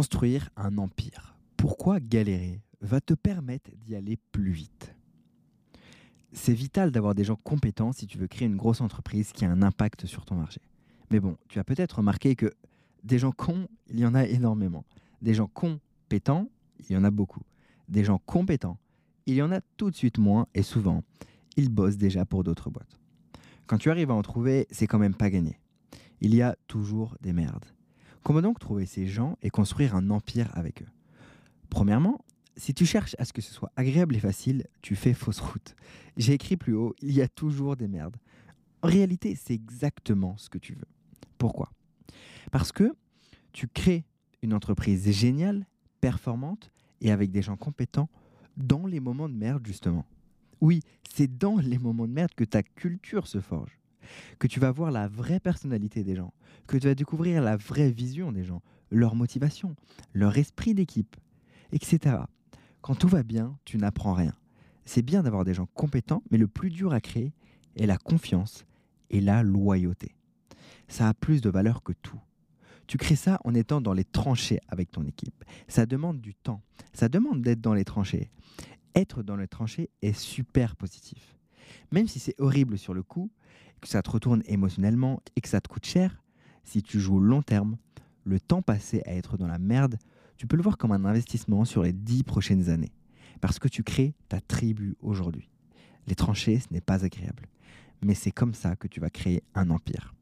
Construire un empire. Pourquoi galérer va te permettre d'y aller plus vite C'est vital d'avoir des gens compétents si tu veux créer une grosse entreprise qui a un impact sur ton marché. Mais bon, tu as peut-être remarqué que des gens cons, il y en a énormément. Des gens compétents, il y en a beaucoup. Des gens compétents, il y en a tout de suite moins et souvent, ils bossent déjà pour d'autres boîtes. Quand tu arrives à en trouver, c'est quand même pas gagné. Il y a toujours des merdes. Comment donc trouver ces gens et construire un empire avec eux? Premièrement, si tu cherches à ce que ce soit agréable et facile, tu fais fausse route. J'ai écrit plus haut, il y a toujours des merdes. En réalité, c'est exactement ce que tu veux. Pourquoi? Parce que tu crées une entreprise géniale, performante et avec des gens compétents dans les moments de merde, justement. Oui, c'est dans les moments de merde que ta culture se forge, que tu vas voir la vraie personnalité des gens, que tu vas découvrir la vraie vision des gens, leur motivation, leur esprit d'équipe, etc. Quand tout va bien, tu n'apprends rien. C'est bien d'avoir des gens compétents, mais le plus dur à créer est la confiance et la loyauté. Ça a plus de valeur que tout. Tu crées ça en étant dans les tranchées avec ton équipe. Ça demande du temps. Ça demande d'être dans les tranchées. Être dans les tranchées est super positif. Même si c'est horrible sur le coup, que ça te retourne émotionnellement et que ça te coûte cher, si tu joues long terme, le temps passé à être dans la merde, tu peux le voir comme un investissement sur les dix prochaines années. Parce que tu crées ta tribu aujourd'hui. Les tranchées, ce n'est pas agréable. Mais c'est comme ça que tu vas créer un empire.